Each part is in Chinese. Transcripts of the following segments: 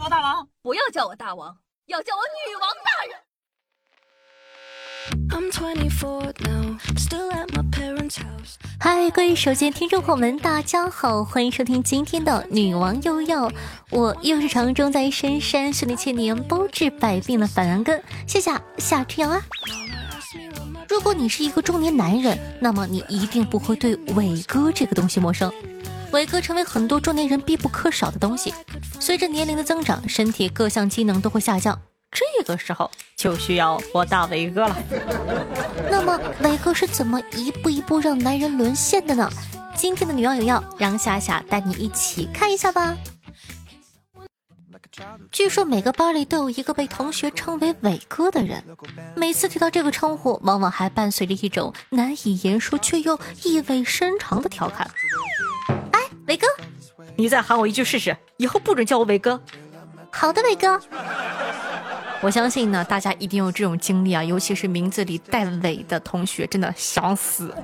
我大王，不要叫我大王，要叫我女王大人。嗨，各位手机听众朋友们，大家好，欢迎收听今天的女王又要，我又是常中在深山修炼千年，包治百病的反然根，谢谢夏之阳啊。如果你是一个中年男人，那么你一定不会对伟哥这个东西陌生。伟哥成为很多中年人必不可少的东西。随着年龄的增长，身体各项机能都会下降，这个时候就需要我大伟哥了。那么伟哥是怎么一步一步让男人沦陷的呢？今天的女网友要让夏夏带你一起看一下吧。据说每个班里都有一个被同学称为伟哥的人，每次提到这个称呼，往往还伴随着一种难以言说却又意味深长的调侃。哎，伟哥，你再喊我一句试试，以后不准叫我伟哥。好的，伟哥。我相信呢，大家一定有这种经历啊，尤其是名字里带“伟”的同学，真的想死。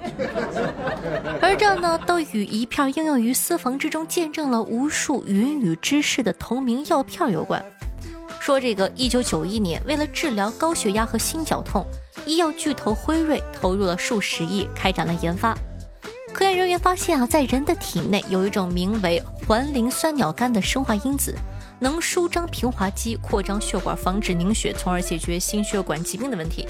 而这呢，都与一片应用于私房之中，见证了无数云雨之事的同名药片有关。说这个，一九九一年，为了治疗高血压和心绞痛，医药巨头辉瑞投入了数十亿，开展了研发。科研人员发现啊，在人的体内有一种名为环磷酸鸟苷的生化因子。能舒张平滑肌，扩张血管，防止凝血，从而解决心血管疾病的问题。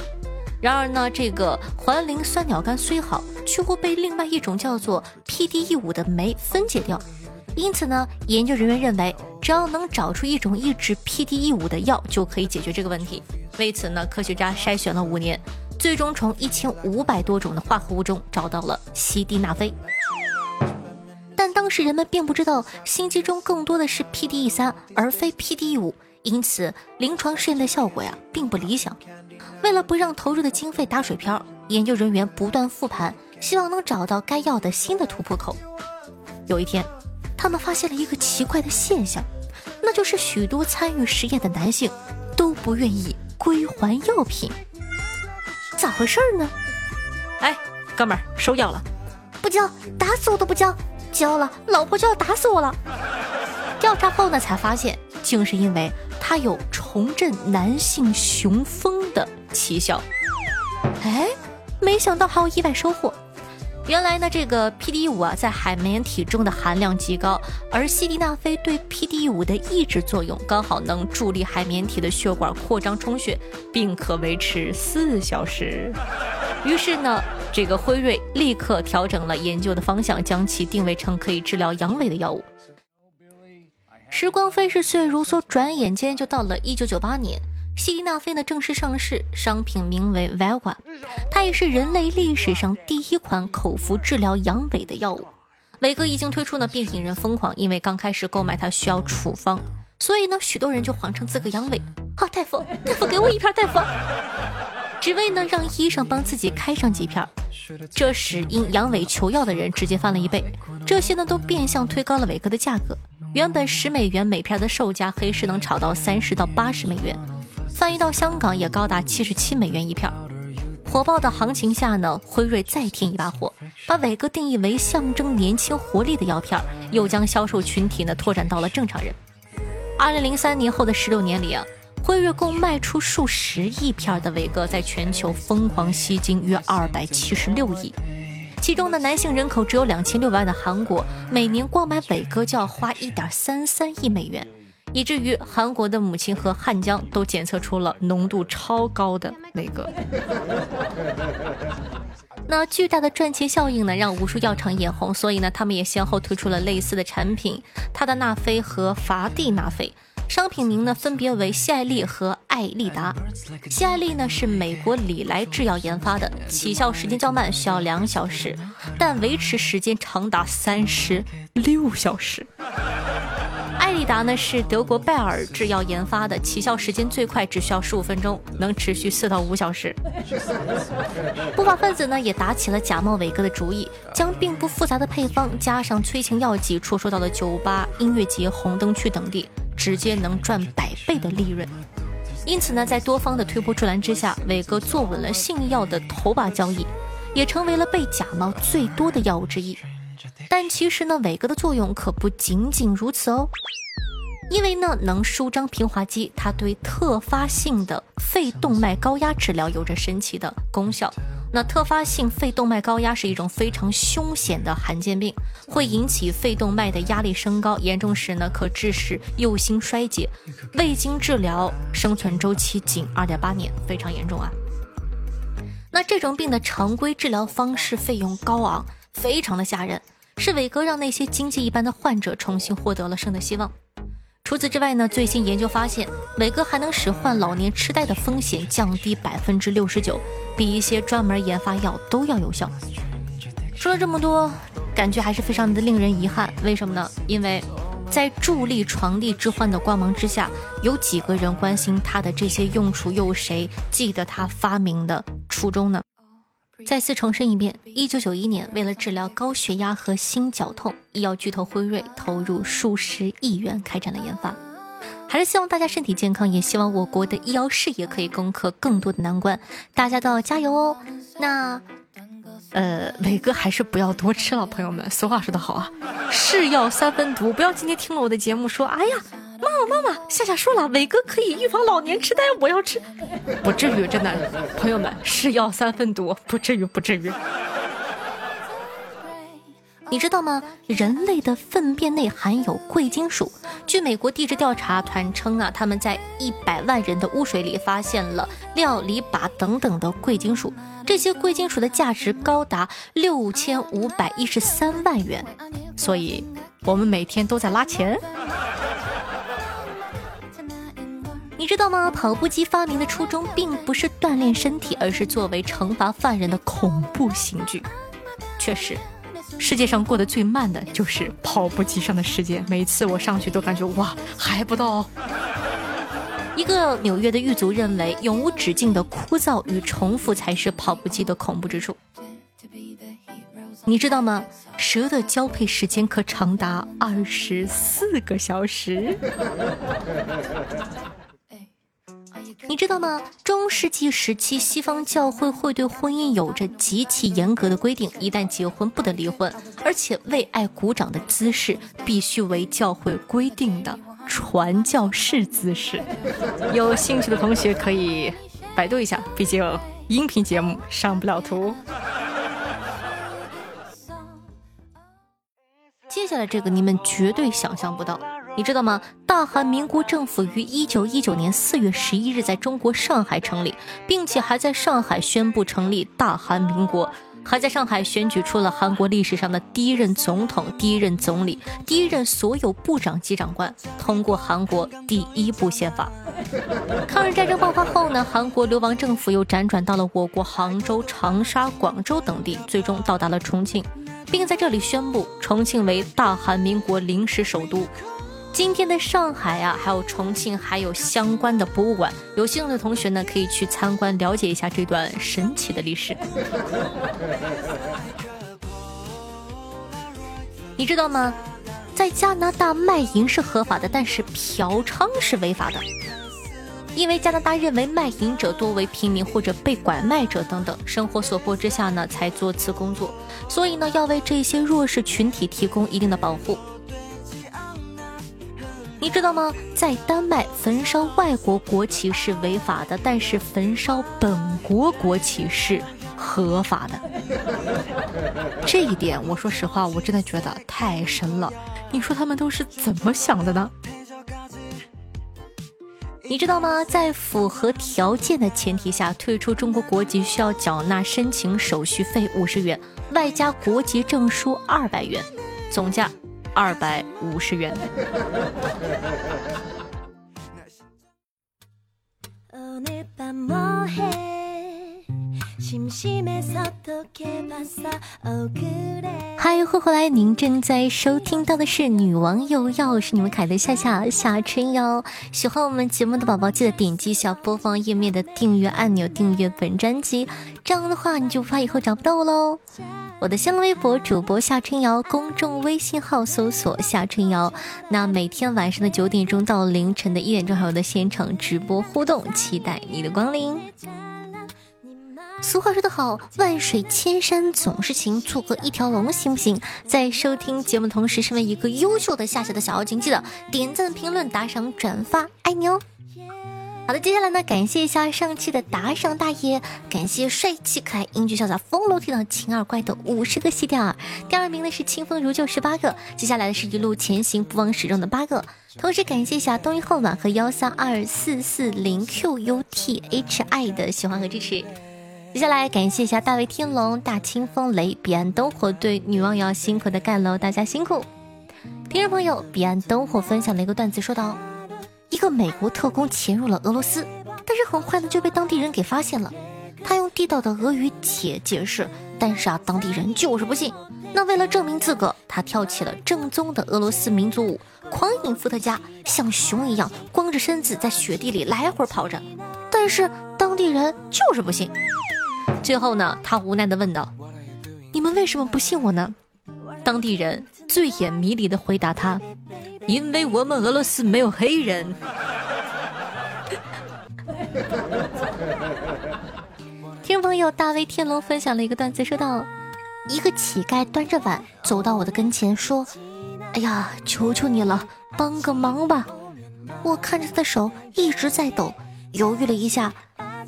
然而呢，这个环磷酸鸟苷虽好，却会被另外一种叫做 PDE 五的酶分解掉。因此呢，研究人员认为，只要能找出一种抑制 PDE 五的药，就可以解决这个问题。为此呢，科学家筛选了五年，最终从一千五百多种的化合物中找到了西地那非。但当时人们并不知道心肌中更多的是 PDE 三而非 PDE 五，因此临床试验的效果呀并不理想。为了不让投入的经费打水漂，研究人员不断复盘，希望能找到该药的新的突破口。有一天，他们发现了一个奇怪的现象，那就是许多参与实验的男性都不愿意归还药品。咋回事呢？哎，哥们儿，收药了？不交，打死我都不交。交了，老婆就要打死我了。调查后呢，才发现竟是因为他有重振男性雄风的奇效。哎，没想到还有意外收获。原来呢，这个 PDE 五啊，在海绵体中的含量极高，而西地那非对 PDE 五的抑制作用刚好能助力海绵体的血管扩张充血，并可维持四小时。于是呢，这个辉瑞立刻调整了研究的方向，将其定位成可以治疗阳痿的药物。时光飞逝，岁月如梭，转眼间就到了一九九八年，西地那非呢正式上市，商品名为 Viagra，它也是人类历史上第一款口服治疗阳痿的药物。伟哥一经推出呢，便引人疯狂，因为刚开始购买它需要处方，所以呢，许多人就谎称自个阳痿。好，大夫，大夫给我一片，大夫。只为呢让医生帮自己开上几片，这使因阳痿求药的人直接翻了一倍。这些呢都变相推高了伟哥的价格，原本十美元每片的售价，黑市能炒到三十到八十美元，翻译到香港也高达七十七美元一片。火爆的行情下呢，辉瑞再添一把火，把伟哥定义为象征年轻活力的药片，又将销售群体呢拓展到了正常人。二零零三年后的十六年里啊。辉瑞共卖出数十亿片的伟哥，在全球疯狂吸金约二百七十六亿，其中的男性人口只有两千六百万的韩国，每年光买伟哥就要花一点三三亿美元，以至于韩国的母亲和汉江都检测出了浓度超高的那个。那巨大的赚钱效应呢，让无数药厂眼红，所以呢，他们也先后推出了类似的产品，他的纳非和伐地纳非。商品名呢分别为西艾利和艾利达。西艾利呢是美国礼来制药研发的，起效时间较慢，需要两小时，但维持时间长达三十六小时。利达呢是德国拜耳制药研发的，起效时间最快只需要十五分钟，能持续四到五小时。不法分子呢也打起了假冒伟哥的主意，将并不复杂的配方加上催情药剂，出售到了酒吧、音乐节、红灯区等地。直接能赚百倍的利润，因此呢，在多方的推波助澜之下，伟哥坐稳了性药的头把交椅，也成为了被假冒最多的药物之一。但其实呢，伟哥的作用可不仅仅如此哦。因为呢能舒张平滑肌，它对特发性的肺动脉高压治疗有着神奇的功效。那特发性肺动脉高压是一种非常凶险的罕见病，会引起肺动脉的压力升高，严重时呢可致使右心衰竭，未经治疗生存周期仅二点八年，非常严重啊。那这种病的常规治疗方式费用高昂，非常的吓人，是伟哥让那些经济一般的患者重新获得了生的希望。除此之外呢，最新研究发现，伟哥还能使患老年痴呆的风险降低百分之六十九，比一些专门研发药都要有效。说了这么多，感觉还是非常的令人遗憾。为什么呢？因为，在助力床地之患的光芒之下，有几个人关心他的这些用处，又有谁记得他发明的初衷呢？再次重申一遍，一九九一年，为了治疗高血压和心绞痛，医药巨头辉瑞投入数十亿元开展了研发。还是希望大家身体健康，也希望我国的医药事业可以攻克更多的难关，大家都要加油哦。那，呃，伟哥还是不要多吃了，朋友们。俗话说得好啊，是药三分毒，不要今天听了我的节目说，哎呀。妈妈，妈妈，夏夏说了，伟哥可以预防老年痴呆，我要吃，不至于，真的，朋友们，是药三分毒，不至于，不至于。你知道吗？人类的粪便内含有贵金属。据美国地质调查团称啊，他们在一百万人的污水里发现了料理靶等等的贵金属，这些贵金属的价值高达六千五百一十三万元，所以我们每天都在拉钱。你知道吗？跑步机发明的初衷并不是锻炼身体，而是作为惩罚犯人的恐怖刑具。确实，世界上过得最慢的就是跑步机上的时间。每次我上去都感觉哇，还不到。一个纽约的狱卒认为，永无止境的枯燥与重复才是跑步机的恐怖之处。你知道吗？蛇的交配时间可长达二十四个小时。你知道吗？中世纪时期，西方教会会对婚姻有着极其严格的规定，一旦结婚不得离婚，而且为爱鼓掌的姿势必须为教会规定的传教士姿势。有兴趣的同学可以百度一下，毕竟音频节目上不了图。接下来这个你们绝对想象不到。你知道吗？大韩民国政府于一九一九年四月十一日在中国上海成立，并且还在上海宣布成立大韩民国，还在上海选举出了韩国历史上的第一任总统、第一任总理、第一任所有部长级长官，通过韩国第一部宪法。抗日战争爆发后呢，韩国流亡政府又辗转到了我国杭州、长沙、广州等地，最终到达了重庆，并在这里宣布重庆为大韩民国临时首都。今天的上海啊，还有重庆，还有相关的博物馆，有兴趣的同学呢，可以去参观了解一下这段神奇的历史。你知道吗？在加拿大卖淫是合法的，但是嫖娼是违法的，因为加拿大认为卖淫者多为平民或者被拐卖者等等，生活所迫之下呢才做此工作，所以呢要为这些弱势群体提供一定的保护。你知道吗？在丹麦焚烧外国国旗是违法的，但是焚烧本国国旗是合法的。这一点，我说实话，我真的觉得太神了。你说他们都是怎么想的呢？你知道吗？在符合条件的前提下，退出中国国籍需要缴纳申请手续费五十元，外加国籍证书二百元，总价。二百五十元。嗨，欢迎回来！您正在收听到的是《女王又要》，是你们凯的夏夏夏春瑶。喜欢我们节目的宝宝，记得点击一下播放页面的订阅按钮，订阅本专辑。这样的话，你就怕以后找不到我喽。我的新浪微博主播夏春瑶，公众微信号搜索夏春瑶。那每天晚上的九点钟到凌晨的一点钟，还有的现场直播互动，期待你的光临。俗话说得好，万水千山总是情，错过一条龙行不行？在收听节目同时，身为一个优秀的下下的小妖精，记得点赞、评论、打赏、转发，爱你哦！好的，接下来呢，感谢一下上期的打赏大爷，感谢帅气可爱、英俊潇洒、风流倜傥、情二怪的五十个喜点儿，第二名呢是清风如旧十八个，接下来的是一路前行不忘始终的八个，同时感谢一下东一后晚和幺三二四四零 QUTHI 的喜欢和支持，接下来感谢一下大卫天龙、大清风雷、彼岸灯火对女王瑶辛苦的盖楼，大家辛苦。听众朋友，彼岸灯火分享了一个段子，说道。一个美国特工潜入了俄罗斯，但是很快呢就被当地人给发现了。他用地道的俄语解解释，但是啊，当地人就是不信。那为了证明自个，他跳起了正宗的俄罗斯民族舞，狂饮伏特加，像熊一样光着身子在雪地里来回跑着。但是当地人就是不信。最后呢，他无奈地问道：“你们为什么不信我呢？”当地人醉眼迷离地回答他。因为我们俄罗斯没有黑人。听众朋友大威天龙分享了一个段子，说道：一个乞丐端着碗走到我的跟前，说：“哎呀，求求你了，帮个忙吧！”我看着他的手一直在抖，犹豫了一下，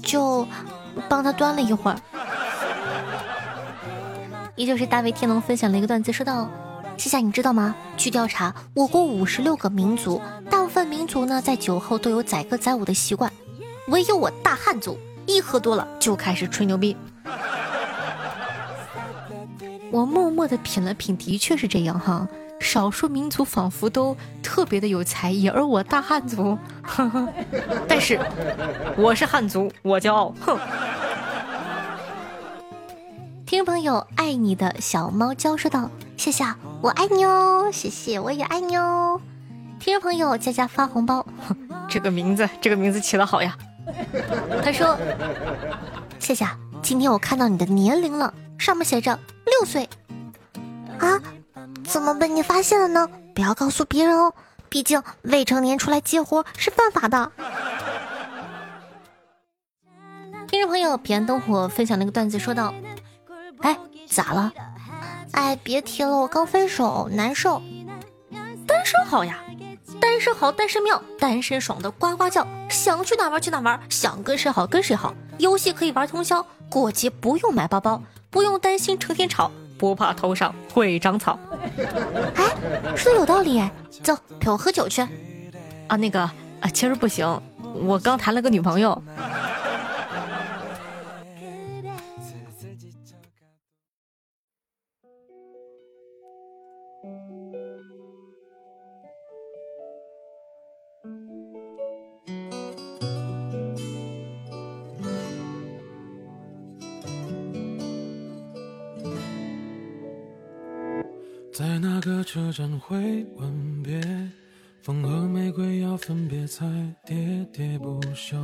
就帮他端了一会儿。依旧是大威天龙分享了一个段子，说道。谢谢，你知道吗？据调查，我国五十六个民族，大部分民族呢在酒后都有载歌载舞的习惯，唯有我大汉族，一喝多了就开始吹牛逼。我默默的品了品，的确是这样哈。少数民族仿佛都特别的有才艺，而我大汉族，但是我是汉族，我骄傲，哼。听众朋友，爱你的小猫娇说道：“谢谢，我爱你哦，谢谢，我也爱你哦。”听众朋友，佳佳发红包，这个名字，这个名字起得好呀。他说：“谢谢，今天我看到你的年龄了，上面写着六岁。啊，怎么被你发现了呢？不要告诉别人哦，毕竟未成年出来接活是犯法的。”听众朋友，彼岸灯火分享了一个段子，说道。哎，咋了？哎，别提了，我刚分手，难受。单身好呀，单身好，单身妙，单身爽的呱呱叫，想去哪玩去哪玩，想跟谁好跟谁好，游戏可以玩通宵，过节不用买包包，不用担心成天吵，不怕头上会长草。哎，说的有道理，走，陪我喝酒去。啊，那个啊，其实不行，我刚谈了个女朋友。在那个车站会吻别，风和玫瑰要分别才喋喋不休。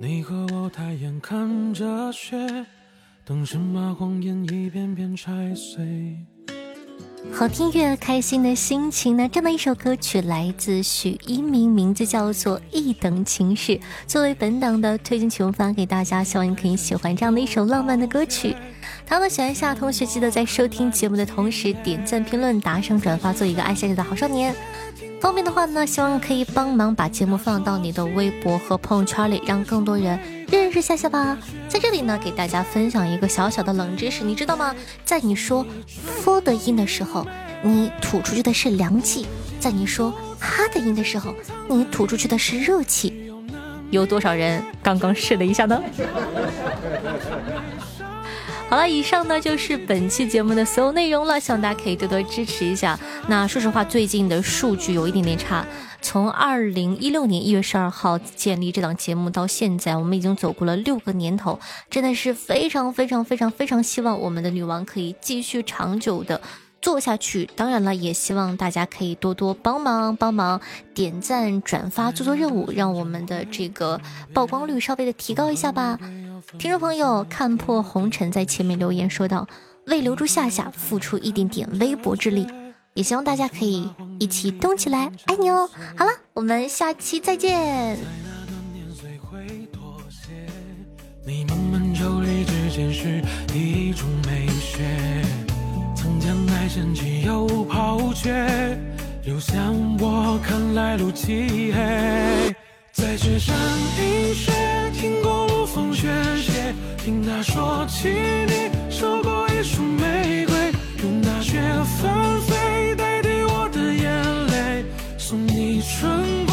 你和我抬眼看着雪，等什么谎言一片片拆碎。好听乐，开心的心情呢？这么一首歌曲来自许一鸣，名字叫做《一等情事》，作为本档的推荐曲目发给大家，希望你可以喜欢这样的一首浪漫的歌曲。同样的，喜欢下同学记得在收听节目的同时点赞、评论、打赏、转发，做一个爱夏夏的好少年。方便的话呢，希望可以帮忙把节目放到你的微博和朋友圈里，让更多人认识夏夏吧。在这里呢，给大家分享一个小小的冷知识，你知道吗？在你说 “f” 的音的时候，你吐出去的是凉气；在你说“哈”的音的时候，你吐出去的是热气。有多少人刚刚试了一下呢？好了，以上呢就是本期节目的所有内容了，希望大家可以多多支持一下。那说实话，最近的数据有一点点差。从二零一六年一月十二号建立这档节目到现在，我们已经走过了六个年头，真的是非常非常非常非常希望我们的女王可以继续长久的做下去。当然了，也希望大家可以多多帮忙帮忙点赞、转发、做做任务，让我们的这个曝光率稍微的提高一下吧。听众朋友，看破红尘在前面留言说道：“为留住夏夏，付出一点点微薄之力，也希望大家可以一起动起来，爱你哦！”好了，我们下期再见。你慢慢见是一种美。捡起又抛却，留下我看来路漆黑。在雪山听雪，听过路风雪飞，听他说起你，收过一束玫瑰，用大雪纷飞代替我的眼泪，送你春。